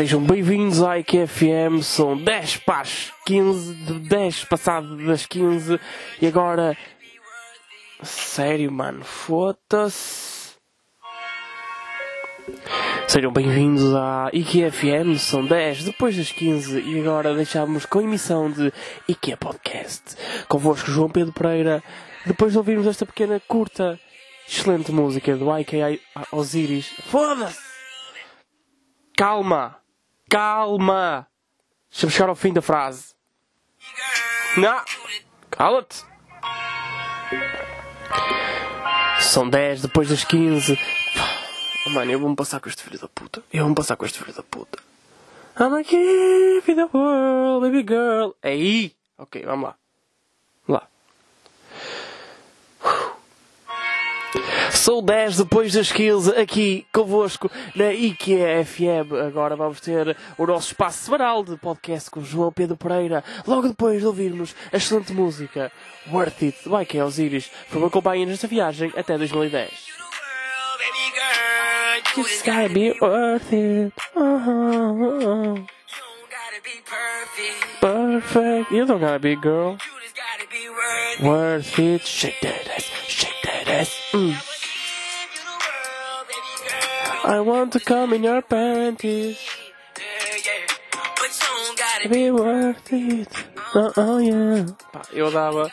Sejam bem-vindos à IQFM, são 10 para as 15, de 10 passado das 15 e agora. Sério, mano, foda-se. Sejam bem-vindos à IQFM, são 10 depois das 15 e agora deixamos com a emissão de IQ Podcast. Convosco João Pedro Pereira, depois de ouvirmos esta pequena, curta, excelente música do IK Osiris. Foda-se! Calma! Calma! Deixa-me chegar ao fim da frase. Não! Cala-te! São 10 depois das 15. Oh, mano, eu vou-me passar com este filho da puta. Eu vou-me passar com este filho da puta. I'm a kid in the world, baby girl. É aí! Ok. Vamos lá. Sou 10 depois das 15 aqui convosco na IKEA FM. Agora vamos ter o nosso espaço semanal de podcast com João Pedro Pereira. Logo depois de ouvirmos a excelente música Worth It do IKEA Osiris. Foi uma companhia nesta viagem até 2010. It's gotta be worth it. Uh-huh. Perfect. You don't gotta be girl. Worth it. Shake that ass. Mm. I want to come in your panties. Be worth it. Oh, oh yeah. Eu dava.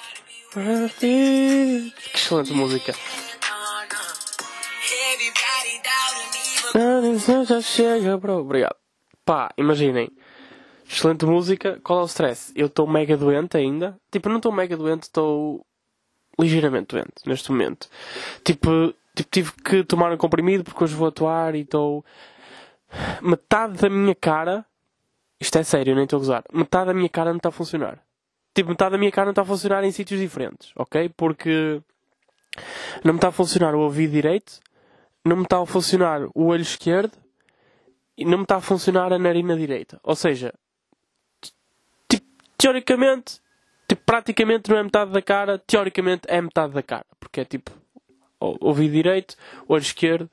Worth it. Que excelente música. Já chega, bro. Obrigado. Pá, imaginem. Excelente música. Qual é o stress? Eu estou mega doente ainda. Tipo, não estou mega doente, estou ligeiramente doente neste momento. Tipo, tipo, tive que tomar um comprimido porque hoje vou atuar e estou. Metade da minha cara. Isto é sério, nem estou a gozar. Metade da minha cara não está a funcionar. Tipo, metade da minha cara não está a funcionar em sítios diferentes, ok? Porque não me está a funcionar o ouvido direito, não me está a funcionar o olho esquerdo e não me está a funcionar a narina direita. Ou seja, teoricamente, tipo, praticamente não é metade da cara, teoricamente é metade da cara. Porque é tipo, ouvido direito, olho esquerdo,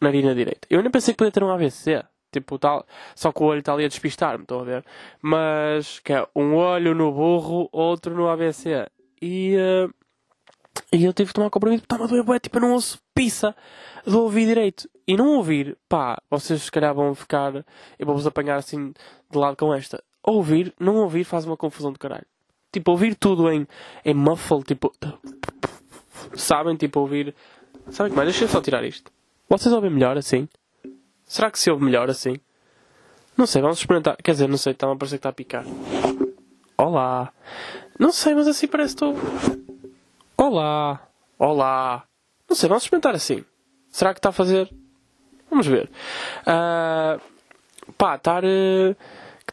narina direita. Eu nem pensei que podia ter um AVC. Tipo, tal, só que o olho está ali a despistar-me, estão a ver? Mas, que é um olho no burro, outro no AVC. E, uh, e eu tive que tomar comprimido porque estava a doer, tipo, eu não ouço pizza do ouvir direito. E não ouvir, pá, vocês se calhar vão ficar, eu vou-vos apanhar assim de lado com esta. Ouvir, não ouvir faz uma confusão do caralho. Tipo, ouvir tudo em, em muffle, tipo, sabem, tipo, ouvir, sabem que mais? Deixa eu só tirar isto. Vocês ouvem melhor assim? Será que se ouve melhor assim? Não sei, vamos experimentar. Quer dizer, não sei, está a parecer que está a picar. Olá. Não sei, mas assim parece que estou. Olá. Olá. Não sei, vamos experimentar assim. Será que está a fazer? Vamos ver. Uh, pá, estar. Uh,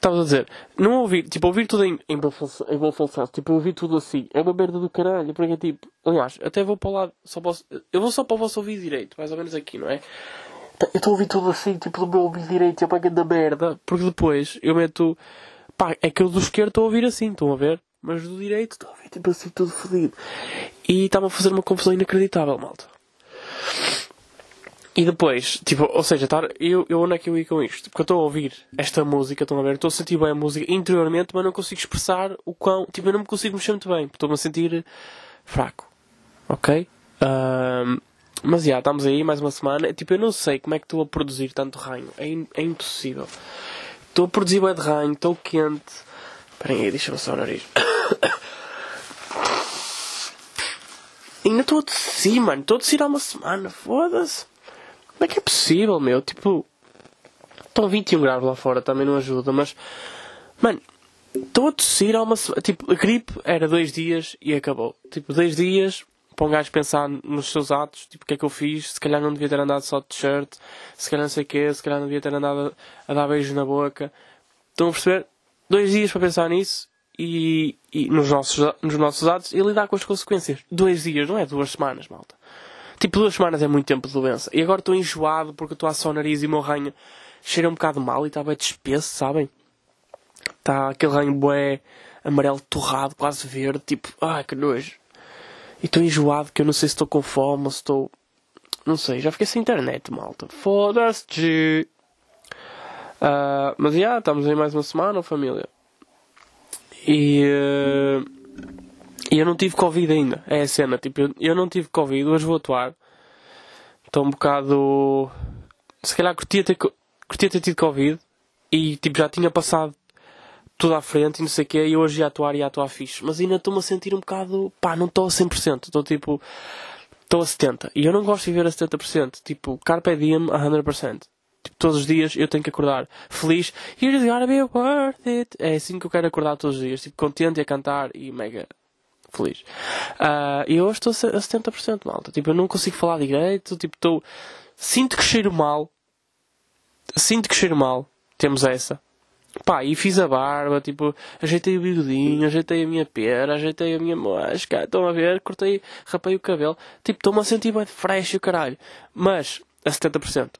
estavas a dizer? Não ouvir, tipo, ouvir tudo em, em, em função, tipo, ouvir tudo assim. É uma merda do caralho, porque tipo. Aliás, até vou para o lado. Só posso, eu vou só para o vosso ouvido direito, mais ou menos aqui, não é? Eu estou a ouvir tudo assim, tipo, do meu ouvido direito, eu pego da merda. Porque depois eu meto. Pá, é que eu do esquerdo estou a ouvir assim, estão a ver? Mas do direito estou a ouvir tipo assim, tudo fodido. E estava a fazer uma confusão inacreditável, malta. E depois, tipo, ou seja, tar, eu, eu onde é que eu ia com isto? Porque eu estou a ouvir esta música, estão a ver? Estou a sentir bem a música interiormente, mas não consigo expressar o quão. Tipo, eu não me consigo mexer muito bem. Estou-me a sentir fraco. Ok? Um, mas já, estamos aí mais uma semana. Tipo, eu não sei como é que estou a produzir tanto ranho. É, in, é impossível. Estou a produzir bem de ranho, estou quente. Esperem aí, deixa-me só o nariz. Ainda estou a tossir, mano. Estou a tossir há uma semana. Foda-se. Como é que é possível, meu? Tipo, estão 21 graus lá fora, também não ajuda, mas. Mano, estou a tossir há uma. Tipo, a gripe era dois dias e acabou. Tipo, dois dias, para um gajo pensar nos seus atos, tipo, o que é que eu fiz? Se calhar não devia ter andado só de t-shirt, se calhar não sei o quê, se calhar não devia ter andado a, a dar beijos na boca. Estão a perceber? Dois dias para pensar nisso e, e nos, nossos, nos nossos atos e lidar com as consequências. Dois dias, não é duas semanas, malta. Tipo, duas semanas é muito tempo de doença. E agora estou enjoado porque estou a só o nariz e o meu ranho cheira um bocado mal e está bem despesso, sabem? Está aquele ranho bué amarelo torrado, quase verde, tipo, ai que nojo. E estou enjoado que eu não sei se estou com fome ou se estou. Não sei, já fiquei sem internet, malta. Foda-se. Uh, mas já, yeah, estamos aí mais uma semana, família. E. Uh, e eu não tive Covid ainda. É a cena. Tipo, eu, eu não tive Covid, hoje vou atuar. Estou um bocado. Se calhar curtia ter, curtia ter tido Covid e tipo, já tinha passado tudo à frente e não sei o quê. E hoje ia atuar e ia atuar fixe. Mas ainda estou-me a sentir um bocado. pá, não estou a 100%. Estou tipo. estou a 70%. E eu não gosto de viver a 70%. Tipo, Carpe Diem a 100%. Tipo, todos os dias eu tenho que acordar feliz. Here's gotta be worth it. É assim que eu quero acordar todos os dias. Tipo, contente a cantar e mega feliz. Uh, e hoje estou a 70%, malta. Tipo, eu não consigo falar direito. Tipo, estou. Sinto que cheiro mal. Sinto que cheiro mal. Temos essa. Pá, e fiz a barba, tipo, ajeitei o bigodinho, ajeitei a minha pera, ajeitei a minha mosca, estão a ver, cortei, rapei o cabelo. Tipo, estou-me a sentir bem fresh o caralho. Mas, a 70%.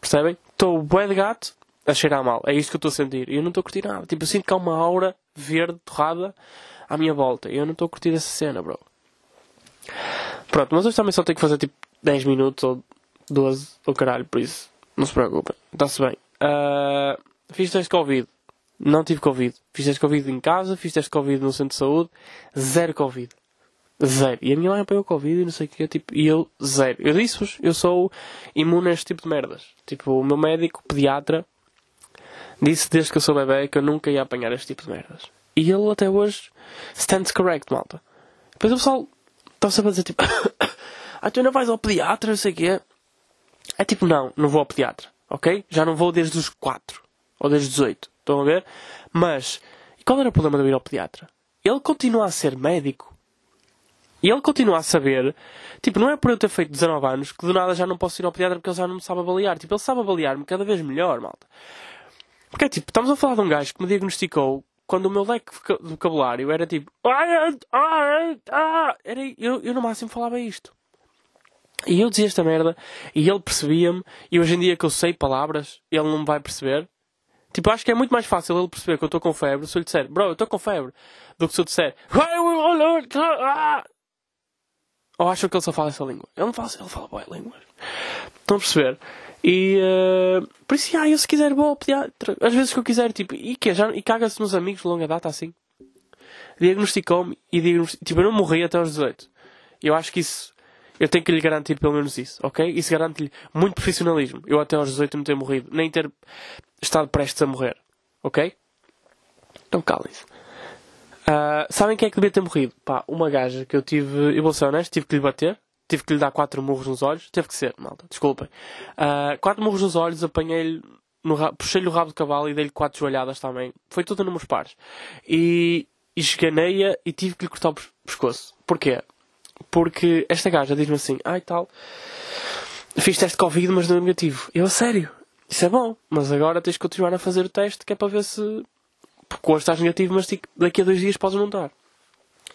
Percebem? Estou bué de gato a cheirar mal. É isto que eu estou a sentir. E eu não estou a curtir nada. Tipo, eu sinto que há uma aura verde, torrada, à minha volta. Eu não estou a curtir essa cena, bro. Pronto, mas hoje também só tenho que fazer tipo 10 minutos ou 12 ou caralho, por isso. Não se preocupem. Está-se bem. Uh, fiz teste Covid. Não tive Covid. Fiz teste Covid em casa, fiz teste Covid no centro de saúde. Zero Covid. Zero. E a minha mãe apanhou Covid e não sei o que. Tipo, e eu, zero. Eu disse-vos, eu sou imune a este tipo de merdas. Tipo, o meu médico, pediatra, disse desde que eu sou bebê que eu nunca ia apanhar este tipo de merdas. E ele até hoje stands correct, malta. Depois o pessoal está sempre a dizer tipo, ah, tu não vais ao pediatra, não sei o quê. É tipo, não, não vou ao pediatra, ok? Já não vou desde os 4 ou desde os 8, estão a ver? Mas, e qual era o problema de ir ao pediatra? Ele continua a ser médico. E ele continua a saber, tipo, não é por eu ter feito 19 anos que do nada já não posso ir ao pediatra porque ele já não me sabe avaliar. Tipo, ele sabe avaliar-me cada vez melhor, malta. Porque é tipo, estamos a falar de um gajo que me diagnosticou quando o meu leque de vocabulário era tipo. Era, eu, eu no máximo falava isto. E eu dizia esta merda e ele percebia-me. E hoje em dia que eu sei palavras, ele não me vai perceber. Tipo, acho que é muito mais fácil ele perceber que eu estou com febre se eu lhe disser, bro, eu estou com febre, do que se eu disser, ou acham que ele só fala essa língua? Ele não fala, ele fala boa língua. Estão a perceber? E uh, por isso, ah, eu se quiser vou ao pediatra. Às vezes que eu quiser, tipo, e que já E caga-se nos amigos de longa data assim. Diagnosticou-me e diagnosticou Tipo, eu não morri até aos 18. Eu acho que isso. Eu tenho que lhe garantir pelo menos isso, ok? Isso garante-lhe muito profissionalismo. Eu até aos 18 não ter morrido, nem ter estado prestes a morrer, ok? Então calem-se. Uh, sabem quem é que devia ter morrido? Pá, uma gaja que eu tive. Eu vou ser honesto, tive que lhe bater tive que lhe dar quatro murros nos olhos. Teve que ser, malta, desculpem. Uh, quatro murros nos olhos, apanhei-lhe, puxei-lhe o rabo de cavalo e dei-lhe quatro joelhadas também. Foi tudo a números pares. E, e esganei-a e tive que lhe cortar o pescoço. Porquê? Porque esta gaja diz-me assim, ai tal, fiz teste de Covid, mas é negativo. Eu, a sério, isso é bom, mas agora tens que continuar a fazer o teste que é para ver se. Porque hoje estás negativo, mas daqui a dois dias podes montar.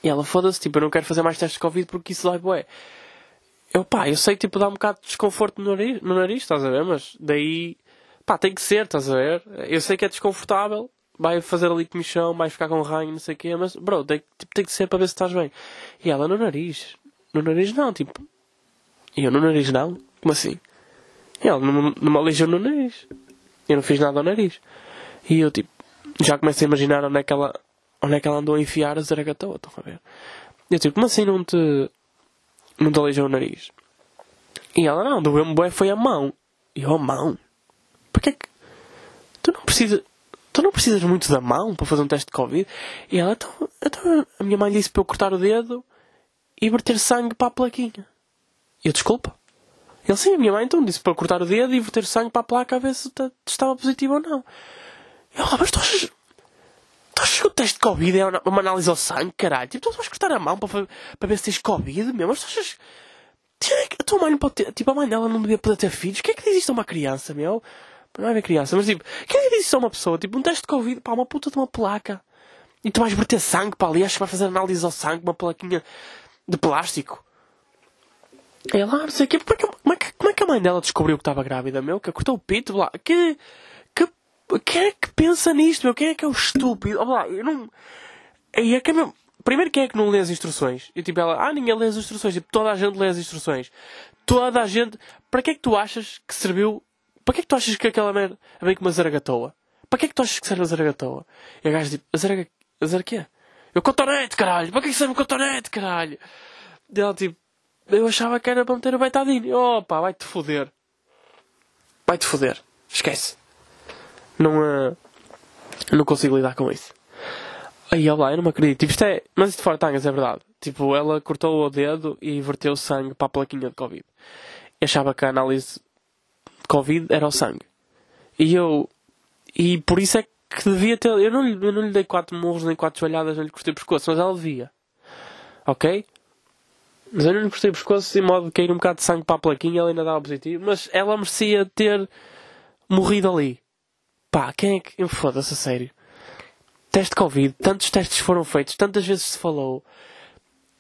E ela foda-se, tipo, eu não quero fazer mais testes de Covid porque isso dói bué. Eu, pá, eu sei que tipo dá um bocado de desconforto no nariz, no nariz, estás a ver? Mas daí, pá, tem que ser, estás a ver? Eu sei que é desconfortável, vai fazer ali comichão, vai ficar com ranho, não sei o quê, mas, bro, tem, tipo, tem que ser para ver se estás bem. E ela no nariz. No nariz não, tipo. E eu no nariz não? Como assim? E ela me alijou no nariz. Eu não fiz nada ao nariz. E eu, tipo, já começo a imaginar onde é que ela, onde é que ela andou a enfiar a zaragatoa, estão a ver? E eu, tipo, como assim não te não te aleijou o nariz. E ela, não, doeu-me bué foi a mão. E eu, a mão? Porquê que... Tu não precisas... Tu não precisas muito da mão para fazer um teste de Covid? E ela, então, então a minha mãe disse para eu cortar o dedo e verter sangue para a plaquinha. E eu, desculpa. Ele, sim, a minha mãe então disse para cortar o dedo e verter sangue para a placa a ver se estava positivo ou não. Eu, ah, mas tu achas... Tu achas que o teste de Covid é uma análise ao sangue, caralho? Tipo, tu vais cortar a mão para, para ver se tens Covid mesmo? Mas tu achas. A tua mãe não pode ter. Tipo, a mãe dela não devia poder ter filhos. Quem é que diz isto a uma criança, meu? Não é bem criança, mas tipo, quem é que diz isto a uma pessoa? Tipo, um teste de Covid, pá, uma puta de uma placa. E tu vais verter sangue para ali, achas que vai fazer análise ao sangue, uma plaquinha de plástico. É lá, não sei o quê. Que, como, é que, como é que a mãe dela descobriu que estava grávida, meu? Que cortou o pito, lá. Que. Quem é que pensa nisto, meu? Quem é que é o estúpido? Oh, lá, eu não. E é que é. Primeiro, quem é que não lê as instruções? E tipo, ela, ah, ninguém lê as instruções. Tipo, toda a gente lê as instruções. Toda a gente. Para que é que tu achas que serviu para que é que tu achas que aquela merda é bem como uma zaragatoa? Para que é que tu achas que serve a zaragatoa? E a gaja tipo, a zaraga... A zaraga quê? Eu cotonete, caralho! Para que é que serve o cotonete, caralho? E ela tipo, eu achava que era para meter o betadine. Opa, vai-te foder. Vai-te foder. Esquece. Não, uh, não consigo lidar com isso. Aí, olha lá, eu não me acredito. Tipo, isto é... Mas isto de Fortangas é verdade. Tipo, ela cortou o dedo e verteu sangue para a plaquinha de Covid. Eu achava que a análise de Covid era o sangue. E eu... E por isso é que devia ter... Eu não, eu não lhe dei quatro murros nem quatro joelhadas, não lhe cortei o pescoço, mas ela devia. Ok? Mas eu não lhe cortei o pescoço, em modo de cair um bocado de sangue para a plaquinha, ela ainda dava positivo. Mas ela merecia ter morrido ali. Pá, quem é que. Foda-se, a sério. Teste Covid, tantos testes foram feitos, tantas vezes se falou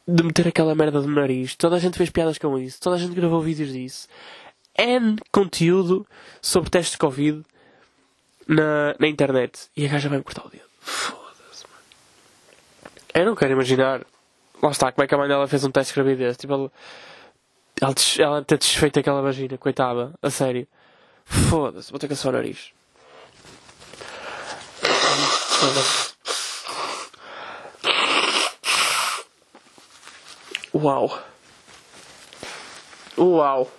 de meter aquela merda do nariz, toda a gente fez piadas com isso, toda a gente gravou vídeos disso. N conteúdo sobre testes de Covid na, na internet. E a gaja vai-me cortar o dedo. Foda-se, mano. Eu não quero imaginar. Lá está, como é que a mãe dela fez um teste de gravidez. Tipo, ela, ela, ela ter desfeito aquela vagina, coitada, a sério. Foda-se, vou ter que assoar o nariz. Uau! Uau!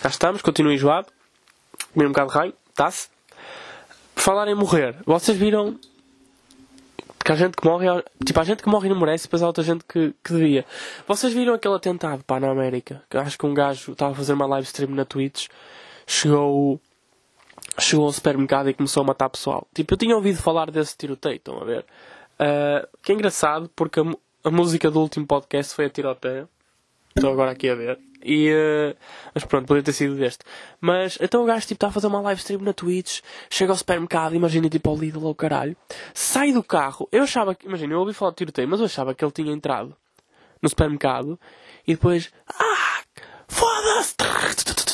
Cá estamos, continuo enjoado. Comi um bocado de raio, tá-se. Falar em morrer, vocês viram que a gente que morre, tipo, a gente que morre não merece, depois há outra gente que, que devia. Vocês viram aquele atentado, pá, na América? Acho que um gajo estava a fazer uma live stream na Twitch, chegou, chegou ao supermercado e começou a matar pessoal. Tipo, eu tinha ouvido falar desse tiroteio, estão a ver? Uh, que é engraçado, porque a, a música do último podcast foi a tiroteio. Estou agora aqui a ver. E, uh, mas pronto, podia ter sido deste. Mas então o gajo tipo, está a fazer uma live stream na Twitch, chega ao supermercado, imagina tipo ao Lidl ou caralho, sai do carro. Eu achava que, imagina, eu ouvi falar de tiroteio, mas eu achava que ele tinha entrado no supermercado e depois, ah, foda-se!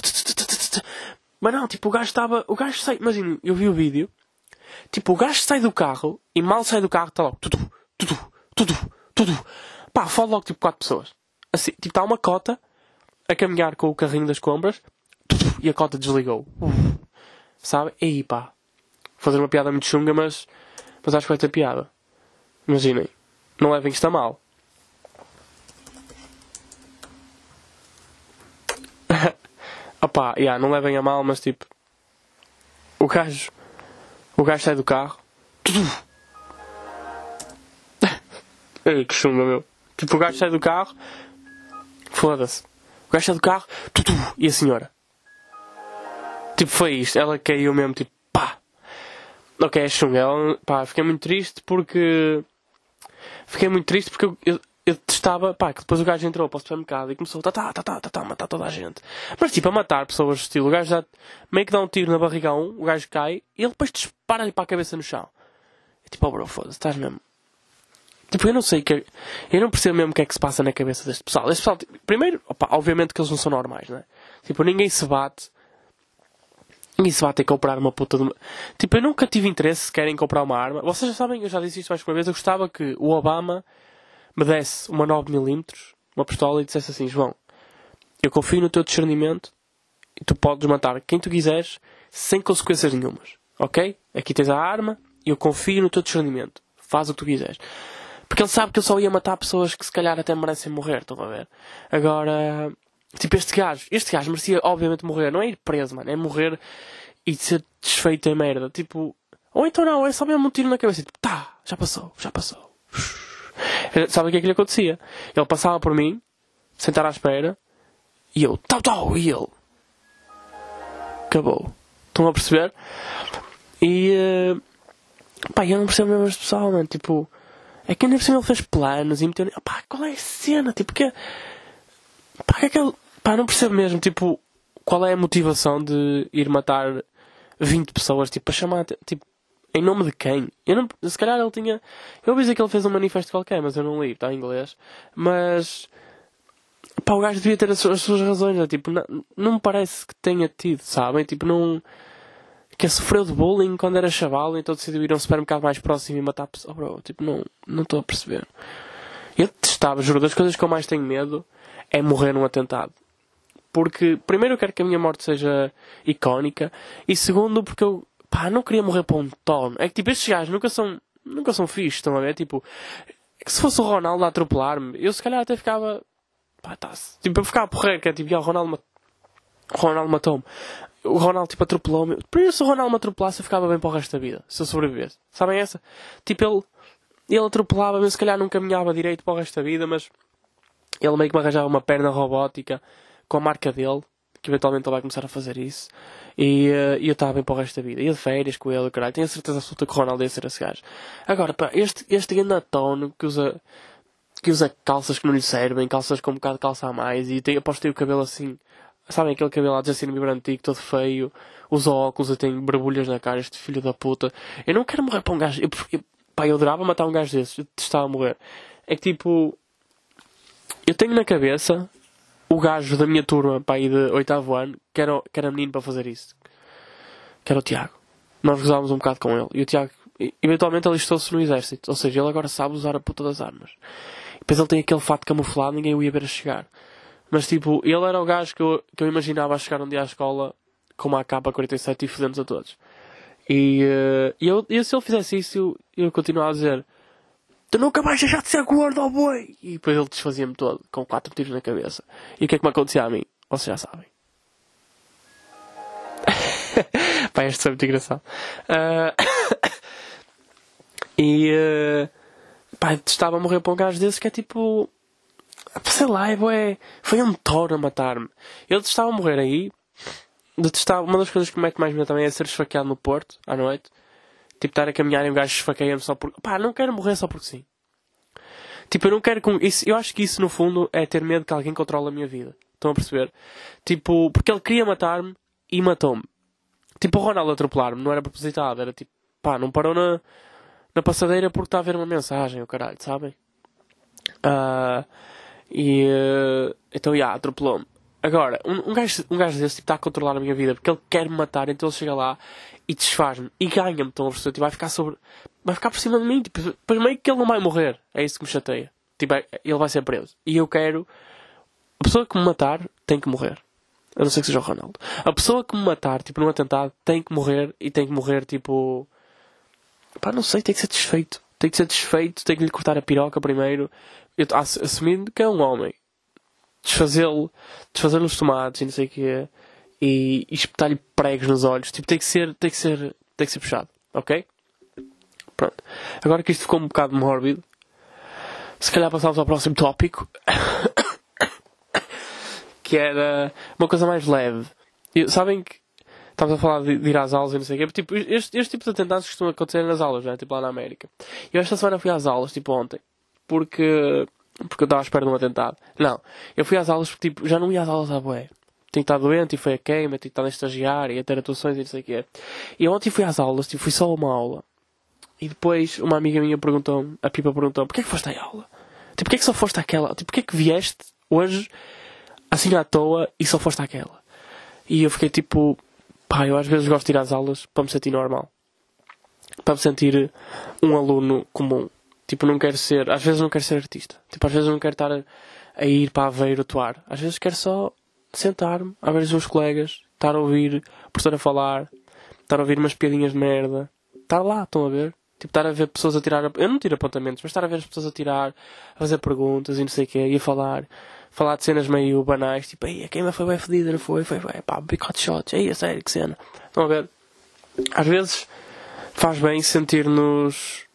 Mas não, tipo, o gajo estava, o gajo sai, imagina, eu vi o vídeo, tipo, o gajo sai do carro e mal sai do carro está logo, tudo, tudo, tudo, tudo. Pá, fala logo tipo quatro pessoas. Assim, tipo, está uma cota a caminhar com o carrinho das compras e a cota desligou. Sabe? E aí, pá. Fazer uma piada muito chunga, mas, mas acho que vai ter piada. Imaginem. Não levem isto a mal. Opá, yeah, não levem a mal, mas tipo. O gajo. O gajo sai do carro. Que chunga, meu. Tipo, o gajo sai do carro. Foda-se. O gajo sai do carro. E a senhora? Tipo, foi isto. Ela caiu mesmo, tipo, pá. Ok, é chunga. Ela, pá, fiquei muito triste porque. Fiquei muito triste porque eu, eu testava, pá, que depois o gajo entrou para o supermercado e começou tá, tá, tá, tá, tá, tá, a matar toda a gente. Mas tipo, a matar pessoas, estilo, o gajo já meio que dá um tiro na barriga a um, o gajo cai e ele depois dispara-lhe para a cabeça no chão. É tipo, oh bro, foda-se, estás mesmo. Tipo, eu não sei que. Eu não percebo mesmo o que é que se passa na cabeça deste pessoal. Este pessoal, tipo, primeiro, opa, obviamente que eles não são normais, não é? Tipo, ninguém se bate. Ninguém se bate em comprar uma puta de uma... Tipo, eu nunca tive interesse sequer em comprar uma arma. Vocês já sabem, eu já disse isto mais uma vez. Eu gostava que o Obama me desse uma 9mm, uma pistola e dissesse assim: João, eu confio no teu discernimento e tu podes matar quem tu quiseres sem consequências nenhumas. Ok? Aqui tens a arma e eu confio no teu discernimento. Faz o que tu quiseres. Porque ele sabe que eu só ia matar pessoas que se calhar até merecem morrer, estão a ver? Agora, tipo, este gajo, este gajo merecia obviamente morrer, não é ir preso, mano, é morrer e ser desfeito em merda. Tipo, ou então não, é só mesmo um tiro na cabeça, tipo, tá, já passou, já passou. Sabe o que é que lhe acontecia? Ele passava por mim, sentar à espera, e eu, tal, tal, e ele. Acabou. Estão a perceber? E. Uh, pá, eu não percebo mesmo este pessoal, mano. Tipo, é que ainda por cima ele fez planos e meteu. Pá, qual é a cena? Tipo, que. Pá, que é que ele. Pá, não percebo mesmo, tipo, qual é a motivação de ir matar 20 pessoas, tipo, para chamar. Tipo, em nome de quem? Eu não, se calhar ele tinha. Eu ouvi dizer que ele fez um manifesto qualquer, mas eu não li, está em inglês. Mas. Pá, o gajo devia ter as suas, as suas razões. Né? Tipo, não, não me parece que tenha tido, sabem? Tipo, não. Que sofreu de bullying quando era chaval, então decidiu ir a um supermercado mais próximo e matar pessoas. Oh, bro, tipo, não não estou a perceber. Eu testava, juro, das coisas que eu mais tenho medo é morrer num atentado. Porque, primeiro, eu quero que a minha morte seja icónica. E segundo, porque eu, pá, não queria morrer para um tono. É que, tipo, estes gajos nunca são, nunca são fixos, estão a ver? Tipo, se fosse o Ronaldo a atropelar-me, eu se calhar até ficava, pá, tá Tipo, eu ficava porreiro, que é tipo, o Ronaldo, o Ronaldo matou-me. O Ronaldo, tipo, atropelou-me. Isso, se o Ronaldo me atropelasse, eu ficava bem para o resto da vida. Se eu sobrevivesse. Sabem essa? Tipo, ele, ele atropelava-me, se calhar não caminhava direito para o resto da vida, mas ele meio que me arranjava uma perna robótica com a marca dele, que eventualmente ele vai começar a fazer isso. E, uh, eu estava bem para o resto da vida. Ia de férias com ele, caralho. Tenho a certeza absoluta que o Ronaldo ia ser esse gajo. Agora, pá, este, este grande que usa, que usa calças que não lhe servem, calças com um bocado de calça a mais, e tem, aposto tem o cabelo assim, sabem aquele cabelo lá de Justin Bieber antigo, todo feio, usa óculos, e tem barbulhas na cara, este filho da puta. Eu não quero morrer para um gajo. Eu, eu, pá, eu adorava matar um gajo desses, eu a morrer. É que tipo, eu tenho na cabeça o gajo da minha turma, pá, aí de oitavo ano, que era, que era menino para fazer isso. Que era o Tiago. Nós gozávamos um bocado com ele. E o Tiago, eventualmente, alistou-se no exército. Ou seja, ele agora sabe usar a puta das armas. Depois ele tem aquele fato camuflado, ninguém o ia ver a chegar. Mas tipo, ele era o gajo que eu, que eu imaginava a chegar um dia à escola com uma AK-47 e fodemos a todos. E, uh, eu, se ele fizesse isso, eu, eu continuava a dizer Tu nunca vais deixar de ser gordo, oh boi! E depois ele desfazia-me todo, com quatro tiros na cabeça. E o que é que me acontecia a mim? Vocês já sabem. Pá, este foi muito engraçado. Uh... e. Uh... Pá, estava a morrer para um gajo desses que é tipo. Sei lá, é bué. Foi um touro a matar-me. Ele estava a morrer aí. Detestava. Uma das coisas que me mete mais medo também é ser esfaqueado no Porto, à noite. Tipo, estar a caminhar e um gajo esfaqueia-me só por. Pá, não quero morrer só porque sim. Tipo, eu não quero. Com... Isso, eu acho que isso, no fundo, é ter medo que alguém controle a minha vida. Estão a perceber? Tipo, porque ele queria matar-me e matou-me. Tipo, o Ronaldo atropelar-me, não era propositado. Era tipo, pá, não parou na, na passadeira porque está a ver uma mensagem, o caralho, sabem? Uh, e. Uh, então, já, yeah, atropelou-me. Agora, um, um, gajo, um gajo desse tipo, está a controlar a minha vida porque ele quer me matar, então ele chega lá e desfaz-me e ganha-me. Estão a perceber? Tipo, vai ficar sobre. Vai ficar por cima de mim. Tipo, depois meio que ele não vai morrer. É isso que me chateia. Tipo, é, ele vai ser preso. E eu quero. A pessoa que me matar tem que morrer. A não ser que seja o Ronaldo. A pessoa que me matar, tipo, num atentado, tem que morrer e tem que morrer, tipo. Pá, não sei, tem que ser desfeito. Tem que ser desfeito, tem que lhe cortar a piroca primeiro. Eu, assumindo que é um homem desfazê-lo, desfazer-lhe os tomates e não sei o quê, e, e espetar-lhe pregos nos olhos. Tipo, tem que ser, tem que ser, tem que ser puxado, ok? Pronto. Agora que isto ficou um bocado mórbido, se calhar passamos ao próximo tópico, que era uma coisa mais leve. Sabem que estamos a falar de, de, ir às aulas e não sei o quê. Tipo, este, este tipo de atentados costumam acontecer nas aulas, né? tipo lá na América. Eu esta semana fui às aulas, tipo ontem, porque porque eu estava à espera de um atentado. Não. Eu fui às aulas porque tipo, já não ia às aulas à boé. Tinha estado doente e foi a queima, tinha estado a estagiar e a ter atuações e não sei o quê. E ontem fui às aulas, tipo, fui só uma aula. E depois uma amiga minha perguntou-me, a Pipa perguntou-me, porquê é que foste à aula? Tipo, porquê é que só foste àquela? Tipo, porquê é que vieste hoje assim à toa e só foste àquela? E eu fiquei tipo, pá, eu às vezes gosto de ir às aulas para me sentir normal. Para me sentir um aluno comum. Tipo, não quero ser. Às vezes não quero ser artista. Tipo, às vezes não quero estar a, a ir para Aveiro atuar. Às vezes quero só sentar-me, a ver os meus colegas, estar a ouvir a professora falar, estar a ouvir umas piadinhas de merda. Estar lá, estão a ver? Tipo, estar a ver pessoas a tirar. Eu não tiro apontamentos, mas estar a ver as pessoas a tirar, a fazer perguntas e não sei o quê, e a falar. Falar de cenas meio banais, tipo, aí a queima foi bem fedida, não foi? Foi bem, pá, hot shots, aí a sério, que cena. Estão a ver? Às vezes faz bem sentir-nos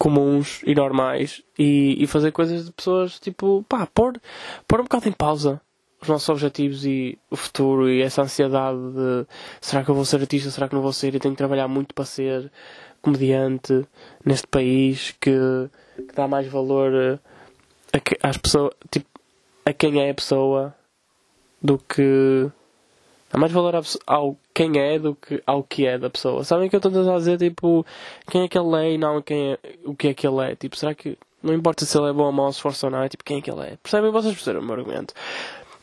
comuns e normais e, e fazer coisas de pessoas tipo, pá, pôr, pôr um bocado em pausa os nossos objetivos e o futuro e essa ansiedade de será que eu vou ser artista, será que não vou ser? E tenho que trabalhar muito para ser comediante neste país que, que dá mais valor a, que, às pessoas, tipo, a quem é a pessoa do que Há mais valor ao quem é do que ao que é da pessoa. Sabem que eu estou a dizer, tipo, quem é que ele é e não quem é, o que é que ele é. Tipo, será que não importa se ele é bom ou mau, esforço ou não, é tipo, quem é que ele é. Percebem? Vocês perceberam o meu argumento.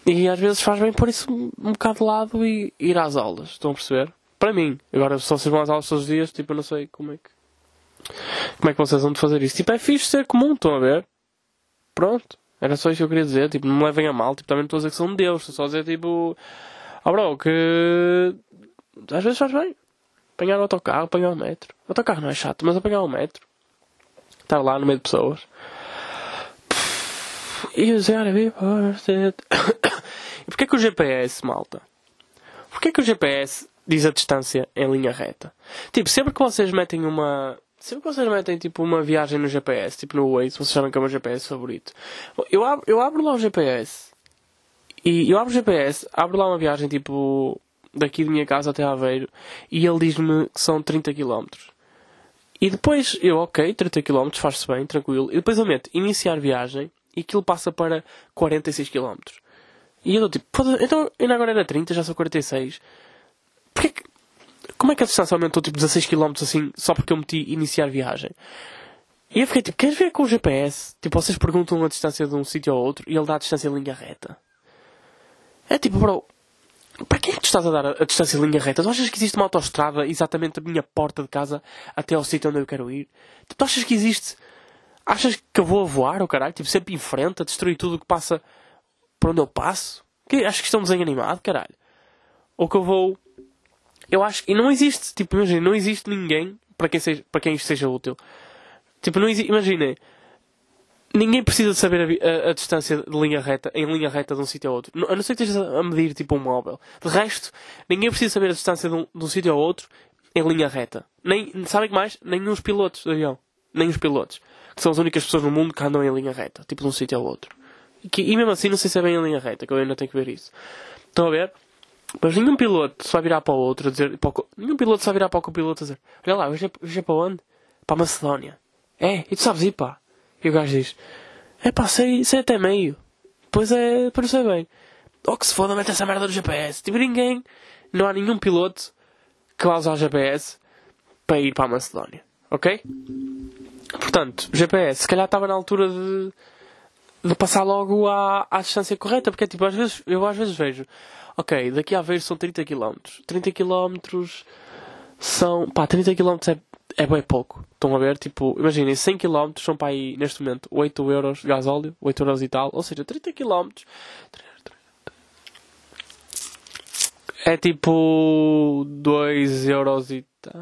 E às vezes faz bem pôr isso um, bocado de lado e ir às aulas. Estão a perceber? Para mim. Agora, se vocês vão às aulas todos os dias, tipo, eu não sei como é que. Como é que vocês vão fazer isso? Tipo, é fixe ser comum, estão a ver? Pronto. Era só isso que eu queria dizer. Tipo, não me levem a mal. Tipo, também não estou a dizer que um deus. Estou só a dizer, tipo... Oh, bro, que... Às vezes faz bem. Apanhar o autocarro, apanhar o metro. O autocarro não é chato, mas apanhar o metro. Estar lá no meio de pessoas. E be E porquê que o GPS, malta? Porquê que o GPS diz a distância em linha reta? Tipo, sempre que vocês metem uma... Sempre que vocês metem tipo uma viagem no GPS, tipo no Waze, vocês sabem que é o meu GPS favorito. Eu abro, eu abro lá o GPS e eu abro o GPS, abro lá uma viagem tipo daqui de minha casa até Aveiro e ele diz-me que são 30 km. E depois eu, ok, 30 km, faz-se bem, tranquilo. E depois eu meto iniciar viagem e aquilo passa para 46 km. E eu dou tipo, então ainda agora era 30, já são 46. Porquê que, como é que a distância aumentou tipo 16 km assim, só porque eu meti iniciar viagem? E eu fiquei tipo, queres ver com o GPS? Tipo, vocês perguntam a distância de um sítio ao outro e ele dá a distância em linha reta. É tipo, bro, para quem é que tu estás a dar a, distância em linha reta? Tu achas que existe uma autoestrada exatamente da minha porta de casa até ao sítio onde eu quero ir? Tu achas que existe. Achas que eu vou a voar, o caralho? Tipo, sempre em frente, a destruir tudo o que passa por onde eu passo? Que, acho que isto é um desenho animado, caralho. Ou que eu vou. Eu acho. E não existe, tipo, imagina, não existe ninguém para quem, seja, para quem isto seja útil. Tipo, não existe. Imagina ninguém precisa de saber a, a, a, distância de linha reta, em linha reta de um sítio ao outro. A não ser que estejas a medir tipo um móvel. De resto, ninguém precisa saber a distância de um, um sítio ao outro em linha reta. Nem, sabem que mais? Nem os pilotos de avião. Nem os pilotos. Que são as únicas pessoas no mundo que andam em linha reta. Tipo de um sítio ao outro. E, que, e mesmo assim não sei se é bem em linha reta, que eu ainda tenho que ver isso. Estão a ver? Mas nenhum piloto vai virar para o outro a dizer. Para o, nenhum piloto vai virar para o copiloto a dizer: Olha lá, hoje é, hoje é para onde? Para a Macedónia. É, e tu sabes ir, pá. E o gajo diz: É pá, sei, sei até meio. Pois é, para bem. Ou oh, que se foda, mete essa merda do GPS. Tipo, ninguém, não há nenhum piloto que vá usar o GPS para ir para a Macedónia. Ok? Portanto, GPS, se calhar estava na altura de, de passar logo à, à distância correta, porque tipo, às vezes, eu às vezes vejo, ok, daqui a ver são 30 km. 30 km são, pá, 30 km é é bem pouco. Estão a ver? Tipo, imaginem, 100 km são para aí, neste momento, 8 euros de gasóleo, 8 euros e tal. Ou seja, 30 km. É tipo 2 euros e tal.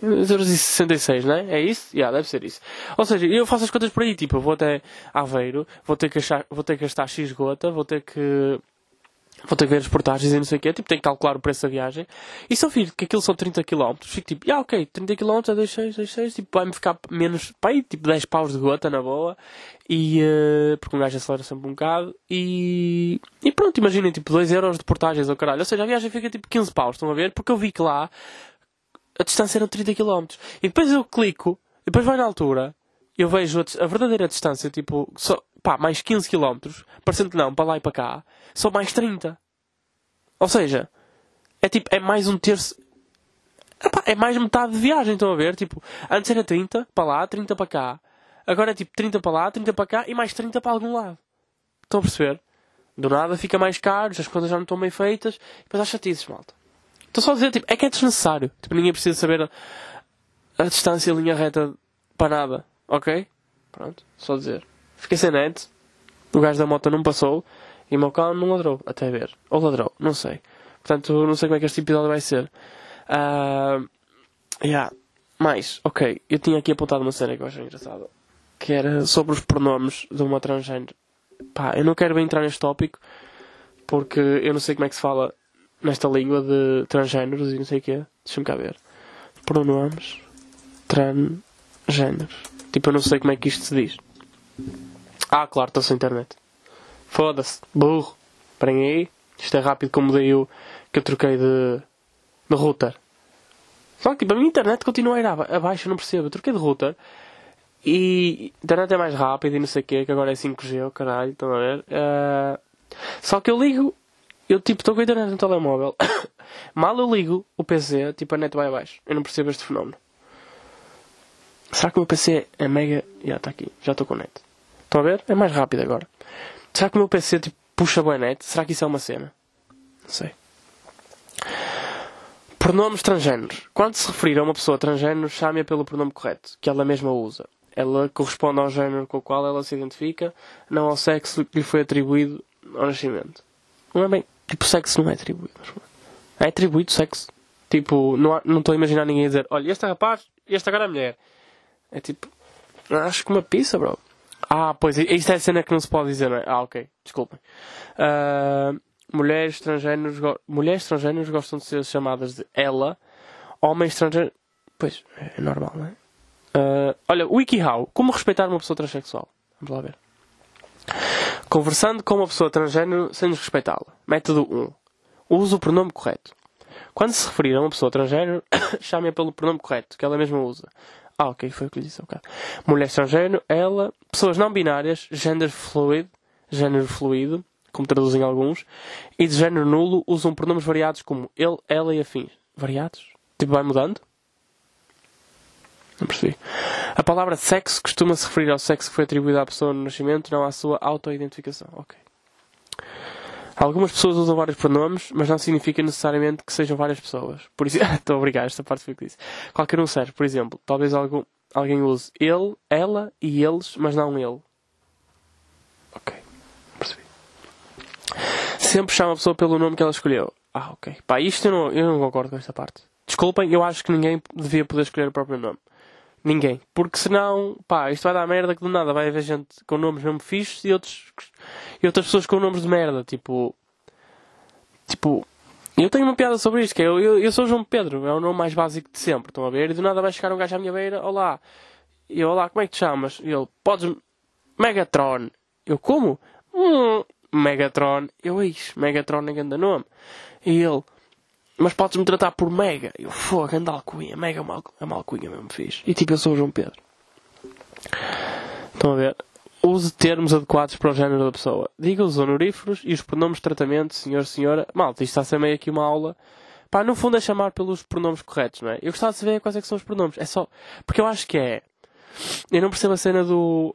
2 euros e 66, não é? É isso? Yeah, deve ser isso. Ou seja, eu faço as contas por aí, tipo, vou até Aveiro, vou ter que, achar, vou ter que gastar X gota, vou ter que vou ter que ver as portagens e não sei o quê, tipo, tenho que calcular o preço da viagem. E se eu vir que aquilo são 30 km, fico tipo, ah, ok, 30 km é 2,6, 2,6, tipo, vai-me ficar menos, pá, aí, tipo, 10 paus de gota na boa. E, uh, porque um gajo acelera sempre um bocado. E, e pronto, imaginem, tipo, 2 euros de portagens ao caralho. Ou seja, a viagem fica tipo 15 paus, estão a ver? Porque eu vi que lá a distância era 30 km. E depois eu clico, e depois vai na altura, eu vejo a, a verdadeira distância, tipo, só, pá, mais 15 km, parecendo que não, para lá e para cá, são mais 30. Ou seja, é tipo, é mais um terço. Epá, é mais metade de viagem, estão a ver? Tipo, antes era 30 para lá, 30 para cá. Agora é tipo 30 para lá, 30 para cá e mais 30 para algum lado. Estão a perceber? Do nada fica mais caro, as contas já não estão bem feitas, e depois há chatices, malta. Estou só a dizer, tipo, é que é desnecessário. Tipo, ninguém precisa saber a, a distância em linha reta para nada. Ok? Pronto, só dizer. Fiquei sem net. O gajo da moto não passou. E o meu cão não ladrou, até ver. Ou ladrou, não sei. Portanto, não sei como é que este episódio vai ser. Uh, yeah. Mais, ok. Eu tinha aqui apontado uma cena que eu acho engraçada. Que era sobre os pronomes de uma transgênero. Pá, eu não quero bem entrar neste tópico. Porque eu não sei como é que se fala nesta língua de transgêneros e não sei o quê. Deixa-me cá ver. Pronomes transgêneros. Tipo, eu não sei como é que isto se diz. Ah, claro, estou sem internet. Foda-se, burro. Esperem aí. Isto é rápido como mudei o que eu troquei de, de router. Só que tipo, a minha internet continua a ir abaixo, eu não percebo. Eu troquei de router e a internet é mais rápida e não sei o que, que agora é 5G, caralho, estão a ver? Uh, só que eu ligo, eu tipo estou com a internet no telemóvel, mal eu ligo o PC, tipo a net vai abaixo. Eu não percebo este fenómeno. Será que o meu PC é mega. Já está aqui, já estou com net. Estão a ver? É mais rápido agora. Será que o meu PC tipo, puxa boa net? Será que isso é uma cena? Não sei. Pronomes transgêneros. Quando se referir a uma pessoa transgênero, chame-a pelo pronome correto, que ela mesma usa. Ela corresponde ao género com o qual ela se identifica, não ao sexo que lhe foi atribuído ao nascimento. Não é bem. Tipo, sexo não é atribuído. É atribuído sexo. Tipo, não, estou a imaginar ninguém a dizer: olha, este é rapaz, este agora é mulher. É tipo, acho que uma pizza, bro. Ah, pois, isto é a cena que não se pode dizer, não é? Ah, ok, desculpem. Uh, mulheres estrangeiras, mulheres estrangeiras gostam de ser chamadas de ela. Homens estrangeiros. Pois, é normal, não é? Uh, olha, WikiHow. Como respeitar uma pessoa transexual? Vamos lá ver. Conversando com uma pessoa transgênero sem respeitá-la. Método 1. Use o pronome correto. Quando se referir a uma pessoa transgênero, chame-a pelo pronome correto, que ela mesma usa. Ah, ok, foi o que lhe disse um bocado. Mulher estrangeiro, ela, pessoas não binárias, gender fluid, género fluido, como traduzem alguns, e de género nulo usam pronomes variados como ele, ela e afins. Variados? Tipo, vai mudando? Não percebi. A palavra sexo costuma se referir ao sexo que foi atribuído à pessoa no nascimento, não à sua auto-identificação. Ok. Algumas pessoas usam vários pronomes, mas não significa necessariamente que sejam várias pessoas. Por isso, estou a obrigar, esta parte foi que disse. Qualquer um serve, por exemplo, talvez algum, alguém use ele, ela e eles, mas não ele. Ok, percebi. Sempre chama a pessoa pelo nome que ela escolheu. Ah, ok. Pá, isto eu não, eu não concordo com esta parte. Desculpem, eu acho que ninguém devia poder escolher o próprio nome. Ninguém. Porque senão, pá, isto vai dar merda que do nada vai haver gente com nomes mesmo fixos e, outros, e outras pessoas com nomes de merda. Tipo. Tipo. Eu tenho uma piada sobre isto, que é eu, eu, eu sou João Pedro, é o nome mais básico de sempre, estão a ver? E do nada vai chegar um gajo à minha beira, olá. E eu, olá, como é que te chamas? E ele, podes. Megatron. Eu, como? Hum, Megatron. Eu, eis, Megatron é grande nome. E ele, mas podes-me tratar por Mega. Eu, fogo, anda alcunha. Mega mal, a malcunha mesmo fiz. E tipo, eu sou o João Pedro. Estão a ver? Use termos adequados para o género da pessoa. Diga os honoríferos e os pronomes de tratamento, senhor, senhora. Malta, isto está a ser meio aqui uma aula. Pá, no fundo é chamar pelos pronomes corretos, não é? Eu gostava de saber quais é que são os pronomes. É só... Porque eu acho que é... Eu não percebo a cena do...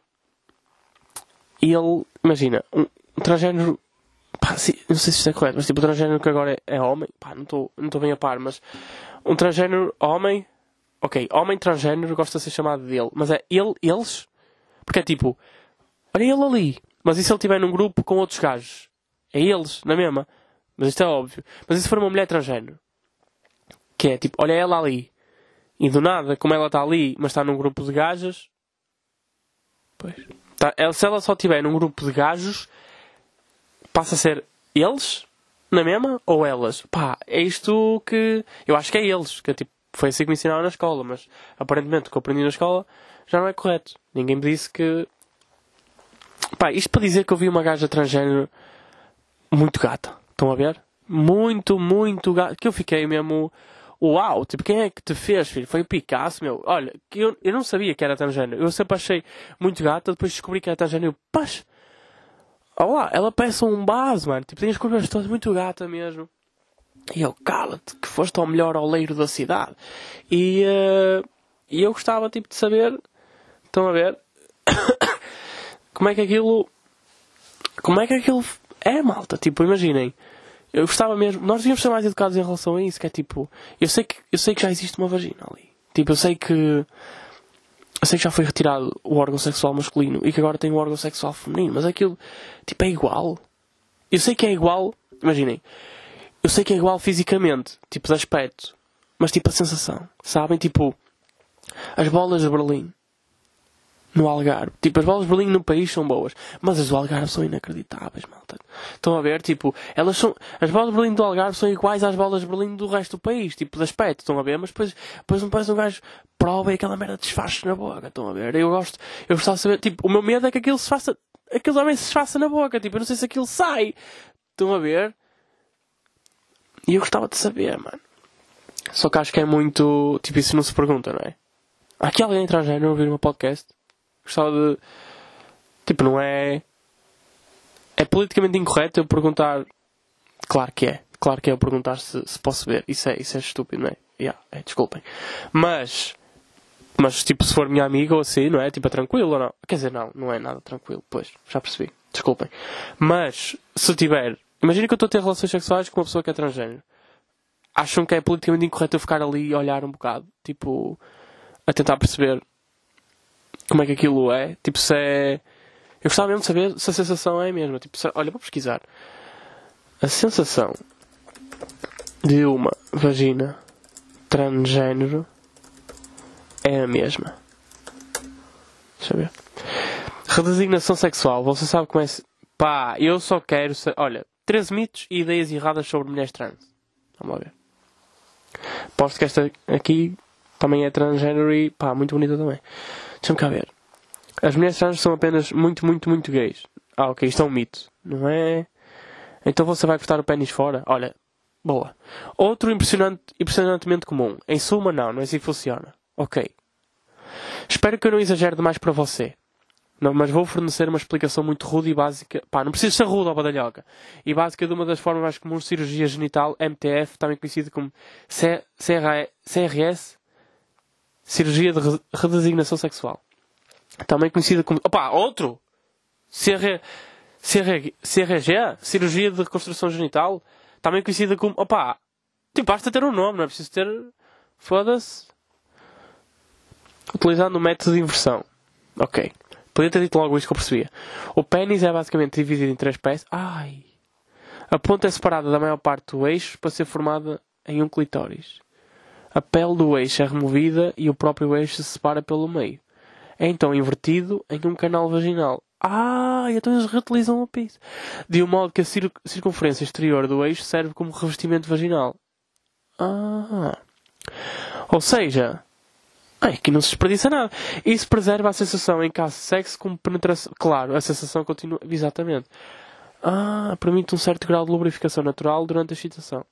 Ele... Imagina, um transgénero Pá, não sei se isto é correto, mas tipo, o transgênero que agora é, é homem, pá, não estou não bem a par, mas um transgênero homem, ok, homem transgênero gosta de ser chamado dele, mas é ele, eles, porque é tipo, olha ele ali, mas e se ele estiver num grupo com outros gajos? É eles, na mesma, mas isto é óbvio. Mas e se for uma mulher transgênero? Que é tipo, olha ela ali, e do nada, como ela está ali, mas está num grupo de gajas, pois, tá, se ela só estiver num grupo de gajos passa a ser eles na mesma ou elas? Pá, é isto que. Eu acho que é eles, que tipo, foi assim que me ensinaram na escola, mas aparentemente o que eu aprendi na escola já não é correto. Ninguém me disse que. Pá, isto para dizer que eu vi uma gaja transgênero muito gata. Estão a ver? Muito, muito gata. Que eu fiquei mesmo. Uau, tipo, quem é que te fez, filho? Foi o Picasso, meu. Olha, que eu, eu não sabia que era transgênero. Eu sempre achei muito gata, depois descobri que era transgênero. Paz! Olá, ela parece um base, mano. Tipo, tem as curvas todas muito gata mesmo. E eu, cala-te, que foste ao melhor oleiro da cidade. E, uh, e eu gostava, tipo, de saber. Estão a ver? como é que aquilo. Como é que aquilo é, malta? Tipo, imaginem. Eu gostava mesmo. Nós devíamos ser mais educados em relação a isso. Que é tipo. Eu sei que, eu sei que já existe uma vagina ali. Tipo, eu sei que eu sei que já foi retirado o órgão sexual masculino e que agora tem o órgão sexual feminino, mas aquilo, tipo, é igual. Eu sei que é igual, imaginem, eu sei que é igual fisicamente, tipo, de aspecto, mas tipo, a sensação, sabem? Tipo, as bolas de Berlim no Algarve. Tipo, as bolas de Berlim no país são boas, mas as do Algarve são inacreditáveis, malta. Estão a ver? Tipo, elas são. As bolas de Berlim do Algarve são iguais às bolas de Berlim do resto do país, tipo, de aspecto, estão a ver? Mas depois, depois não parece um gajo prova e aquela merda desfaz na boca, estão a ver? Eu gosto, eu gostava de saber, tipo, o meu medo é que aquilo se faça. Aquilo também se faça na boca, tipo, eu não sei se aquilo sai. Estão a ver? E eu gostava de saber, mano. Só que acho que é muito. Tipo, isso não se pergunta, não é? Há aqui alguém estrangeiro a ouvir uma podcast? Gostava de. Tipo, não é. É politicamente incorreto eu perguntar. Claro que é. Claro que é eu perguntar se, se posso ver. Isso é, isso é estúpido, não é? Yeah, é, desculpem. Mas. Mas, tipo, se for minha amiga ou assim, não é? Tipo, é tranquilo ou não? Quer dizer, não, não é nada tranquilo. Pois, já percebi. Desculpem. Mas, se tiver. Imagina que eu estou a ter relações sexuais com uma pessoa que é transgênero. Acham que é politicamente incorreto eu ficar ali e olhar um bocado? Tipo, a tentar perceber como é que aquilo é. Tipo, se é. Eu gostava mesmo de saber se a sensação é a mesma. Tipo, se... olha, vou pesquisar. A sensação de uma vagina transgênero é a mesma. Deixa eu ver. Redesignação sexual. Você sabe como é. Pá, eu só quero. Ser... Olha, 13 mitos e ideias erradas sobre mulheres trans. Vamos lá ver. Posto que esta aqui também é transgênero e pá, muito bonita também. Deixa-me cá ver. As mulheres trans são apenas muito, muito, muito gays. Ah, ok, isto é um mito. Não é? Então você vai cortar o pênis fora? Olha, boa. Outro impressionante, impressionantemente comum. Em suma, não, não é assim que funciona. Ok. Espero que eu não exagere demais para você. Não, mas vou fornecer uma explicação muito rude e básica. Pá, não preciso ser rude ao badalhoca. E básica de uma das formas mais comuns de cirurgia genital, MTF, também conhecida como CRS, cirurgia de redesignação sexual. Também conhecida como. Opa, outro! CR, CRG, CRG, cirurgia de reconstrução genital. Também conhecida como. Opa! Tipo, basta ter um nome, não é preciso ter. Foda-se. Utilizando o método de inversão. Ok. Podia ter dito logo isto que eu percebia. O pênis é basicamente dividido em três peças. Ai! A ponta é separada da maior parte do eixo para ser formada em um clitóris. A pele do eixo é removida e o próprio eixo se separa pelo meio. É então invertido em um canal vaginal. Ah, então eles reutilizam o piso. De um modo que a cir circunferência exterior do eixo serve como revestimento vaginal. Ah. Ou seja, Ai, aqui não se desperdiça nada. Isso preserva a sensação em caso de sexo como penetração. Claro, a sensação continua. Exatamente. Ah, permite um certo grau de lubrificação natural durante a excitação.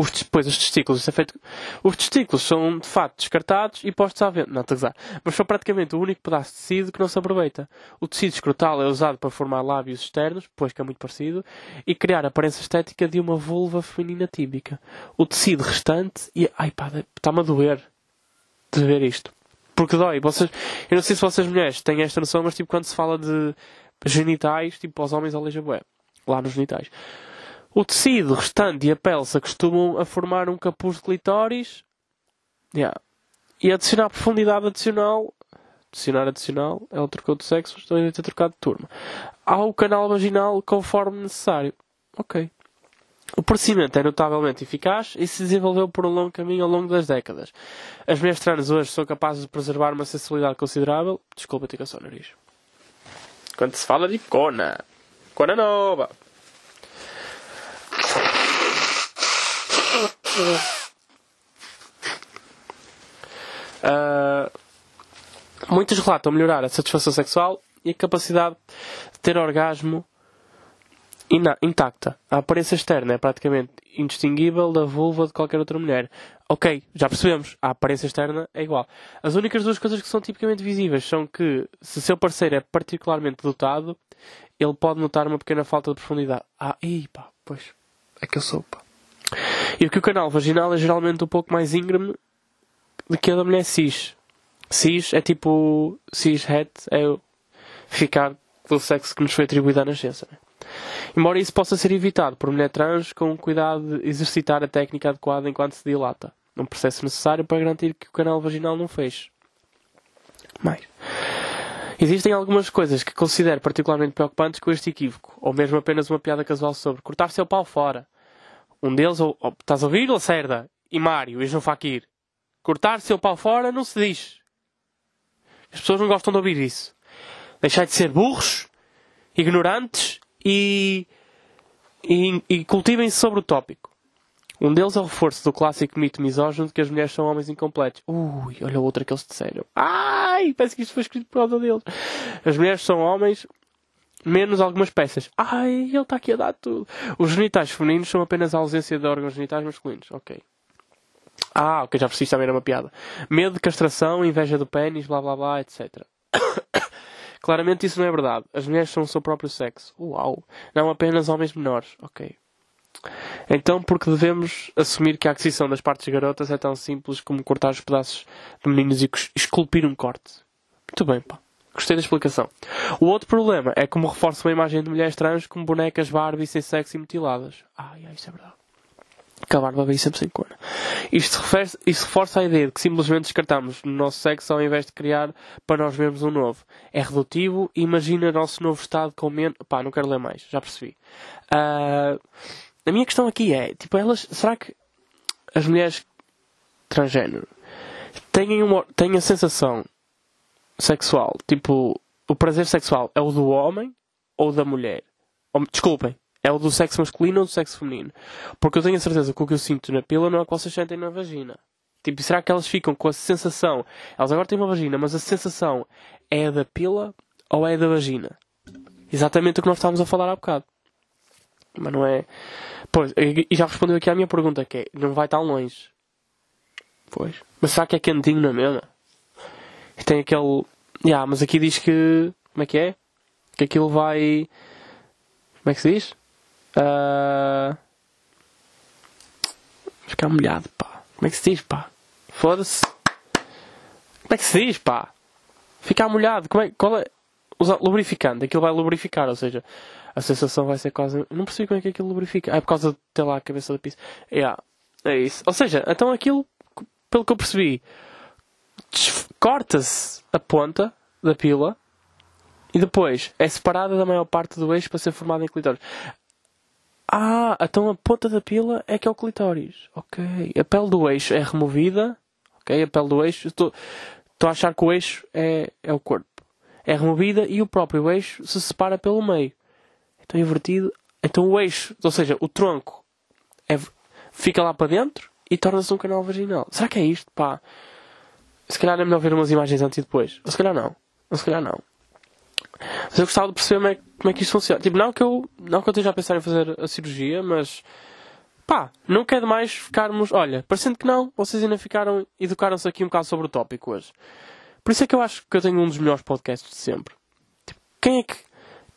Os, depois, os testículos, é feito... Os testículos são, de facto, descartados e postos à venda. Não, estou a Mas são praticamente o único pedaço de tecido que não se aproveita. O tecido escrotal é usado para formar lábios externos, pois que é muito parecido, e criar a aparência estética de uma vulva feminina típica. O tecido restante... E... Ai pá, está-me a doer de ver isto. Porque dói. Vocês, eu não sei se vocês mulheres têm esta noção, mas tipo quando se fala de genitais, tipo aos homens aleija bué. Lá nos genitais. O tecido restante e a pele se acostumam a formar um capuz de clitóris. Yeah. E adicionar profundidade adicional. Adicionar adicional é outro code de sexo, estou a ter trocado de turma. Ao canal vaginal conforme necessário. Ok. O procedimento é notavelmente eficaz e se desenvolveu por um longo caminho ao longo das décadas. As mulheres trans hoje são capazes de preservar uma sensibilidade considerável. Desculpa, tica só o nariz. Quando se fala de cona. Cona nova. Uh, muitos relatam melhorar a satisfação sexual e a capacidade de ter orgasmo intacta. A aparência externa é praticamente indistinguível da vulva de qualquer outra mulher. Ok, já percebemos. A aparência externa é igual. As únicas duas coisas que são tipicamente visíveis são que, se seu parceiro é particularmente dotado, ele pode notar uma pequena falta de profundidade. Ah, e pá, pois, é que eu sou, pá. E que o canal vaginal é geralmente um pouco mais íngreme do que a da mulher cis. Cis é tipo. cis-het é ficar do sexo que nos foi atribuído à nascença. Né? Embora isso possa ser evitado por mulher trans com cuidado de exercitar a técnica adequada enquanto se dilata. Um processo necessário para garantir que o canal vaginal não feche. Mais. Existem algumas coisas que considero particularmente preocupantes com este equívoco, ou mesmo apenas uma piada casual sobre cortar seu pau fora. Um deles, ou, ou, estás a ouvir, Lacerda? E Mário, e João Faquir? Cortar seu pau fora não se diz. As pessoas não gostam de ouvir isso. Deixar de ser burros, ignorantes e, e, e cultivem-se sobre o tópico. Um deles é o reforço do clássico mito misógino de que as mulheres são homens incompletos. Ui, olha outra que eles disseram. Ai, parece que isto foi escrito por causa deles. As mulheres são homens, menos algumas peças. Ai, ele está aqui a dar tudo. Os genitais femininos são apenas a ausência de órgãos genitais masculinos. Ok. Ah, ok, já percebi, também era uma piada. Medo de castração, inveja do pênis, blá blá blá, etc. Claramente isso não é verdade. As mulheres são o seu próprio sexo. Uau! Não apenas homens menores. Ok. Então, porque devemos assumir que a aquisição das partes garotas é tão simples como cortar os pedaços de meninos e esculpir um corte? Muito bem, pá. Gostei da explicação. O outro problema é como reforça a imagem de mulheres trans como bonecas Barbie sem sexo e mutiladas. Ai, ai, isso é verdade. Porque a barba veio sempre sem cor. Isto, refere, isto reforça a ideia de que simplesmente descartamos o nosso sexo ao invés de criar para nós mesmos um novo. É redutivo imagina nosso novo estado com menos. Pá, não quero ler mais, já percebi. Uh, a minha questão aqui é: tipo, elas. Será que as mulheres transgênero têm, uma, têm a sensação sexual, tipo, o prazer sexual é o do homem ou da mulher? Ou, desculpem, é o do sexo masculino ou do sexo feminino? Porque eu tenho a certeza que o que eu sinto na pila não é o que vocês sentem na vagina. Tipo, será que elas ficam com a sensação? Elas agora têm uma vagina, mas a sensação é da pila ou é da vagina? Exatamente o que nós estávamos a falar há bocado. Mas não é. Pois, e já respondeu aqui à minha pergunta, que é: não vai tão longe. Pois. Mas será que é quentinho na mesma? E tem aquele. Yeah, mas aqui diz que. Como é que é? Que aquilo vai. Como é que se diz? Uh... Ficar molhado, pá. Como é que se diz, pá? Foda-se. Como é que se diz, pá? Ficar molhado. Como é... Qual é? Usar lubrificante. Aquilo vai lubrificar, ou seja, a sensação vai ser quase. Não percebi como é que aquilo lubrifica. Ah, é por causa de ter lá a cabeça da pizza. Yeah. É isso. Ou seja, então aquilo pelo que eu percebi, corta-se a ponta da pila e depois é separada da maior parte do eixo para ser formada em clitóris. Ah, então a ponta da pila é que é o clitóris. Ok. A pele do eixo é removida. Ok. A pele do eixo. Estou, a achar que o eixo é, é o corpo. É removida e o próprio eixo se separa pelo meio. Então invertido. Então o eixo, ou seja, o tronco é, fica lá para dentro e torna-se um canal vaginal. Será que é isto? Pá. Se calhar é melhor ver umas imagens antes e depois. Ou se calhar não. Ou se calhar não. Mas eu gostava de perceber como é, como é que isto funciona. Tipo, não que, eu, não que eu esteja a pensar em fazer a cirurgia, mas pá, não quer demais ficarmos. Olha, parecendo que não, vocês ainda ficaram, educaram-se aqui um bocado sobre o tópico hoje. Por isso é que eu acho que eu tenho um dos melhores podcasts de sempre. Tipo, quem é que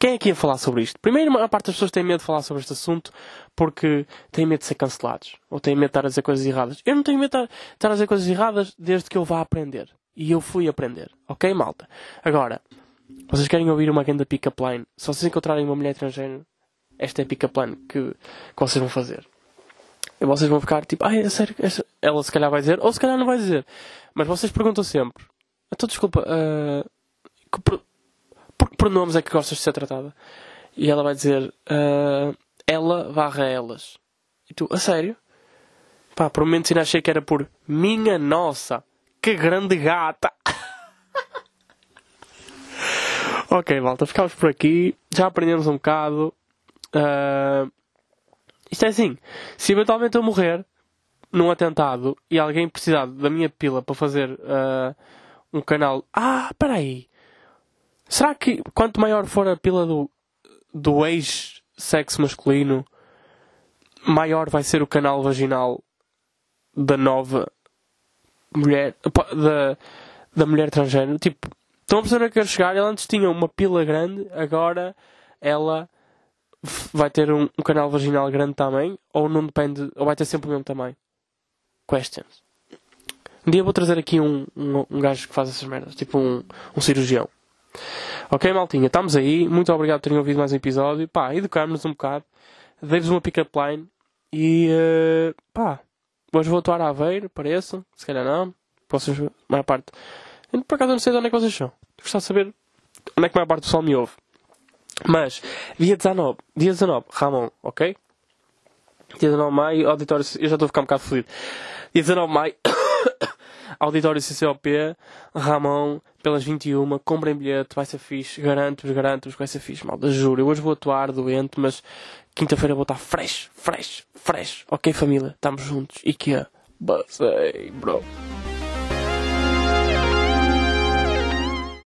quem é que ia falar sobre isto? Primeiro, a parte das pessoas tem medo de falar sobre este assunto porque têm medo de ser cancelados. Ou têm medo de estar a dizer coisas erradas. Eu não tenho medo de estar a dizer coisas erradas desde que eu vá aprender. E eu fui aprender. Ok, malta? Agora, vocês querem ouvir uma grande pick-up line? Se vocês encontrarem uma mulher estrangeira, esta é a pick-up line que, que vocês vão fazer. E vocês vão ficar tipo, ai, é sério? Ela se calhar vai dizer, ou se calhar não vai dizer. Mas vocês perguntam sempre. Então, desculpa, uh, por que pronomes é que gostas de ser tratada? E ela vai dizer, uh, ela barra elas. E tu, a sério? Pá, por um momento ainda achei que era por minha nossa, que grande gata. ok, malta, ficamos por aqui. Já aprendemos um bocado. Uh, isto é assim: se eventualmente eu morrer num atentado e alguém precisar da minha pila para fazer uh, um canal. Ah, peraí! Será que quanto maior for a pila do, do ex-sexo masculino, maior vai ser o canal vaginal da nova mulher, da, da mulher transgênero? Tipo, estão a perceber a que quero chegar? Ela antes tinha uma pila grande, agora ela vai ter um, um, canal vaginal grande também, ou não depende, ou vai ter sempre o mesmo tamanho? Questions. Um dia vou trazer aqui um, um, um gajo que faz essas merdas, tipo um, um cirurgião. Ok, maltinha, estamos aí. Muito obrigado por terem ouvido mais um episódio. Pá, educámos-nos um bocado. Dei-vos uma pick-up line. E uh, pá, hoje vou atuar a Aveiro, pareço. Se calhar não. Vocês, a maior parte. Eu, por acaso não sei de onde é que vocês são. Gostava de saber onde é que a maior parte do pessoal me ouve. Mas, dia 19, dia 19, Ramon, ok? Dia 19 de maio, auditório. Eu já estou a ficar um bocado fodido. Dia 19 de maio. Auditório CCOP, Ramon, pelas 21, comprem bilhete, vai ser fixe, garanto-vos, garanto-vos que vai ser fixe, malda, juro. Eu hoje vou atuar doente, mas quinta-feira vou estar fresh, fresh, fresh. Ok, família, estamos juntos. E que é? Basei, bro.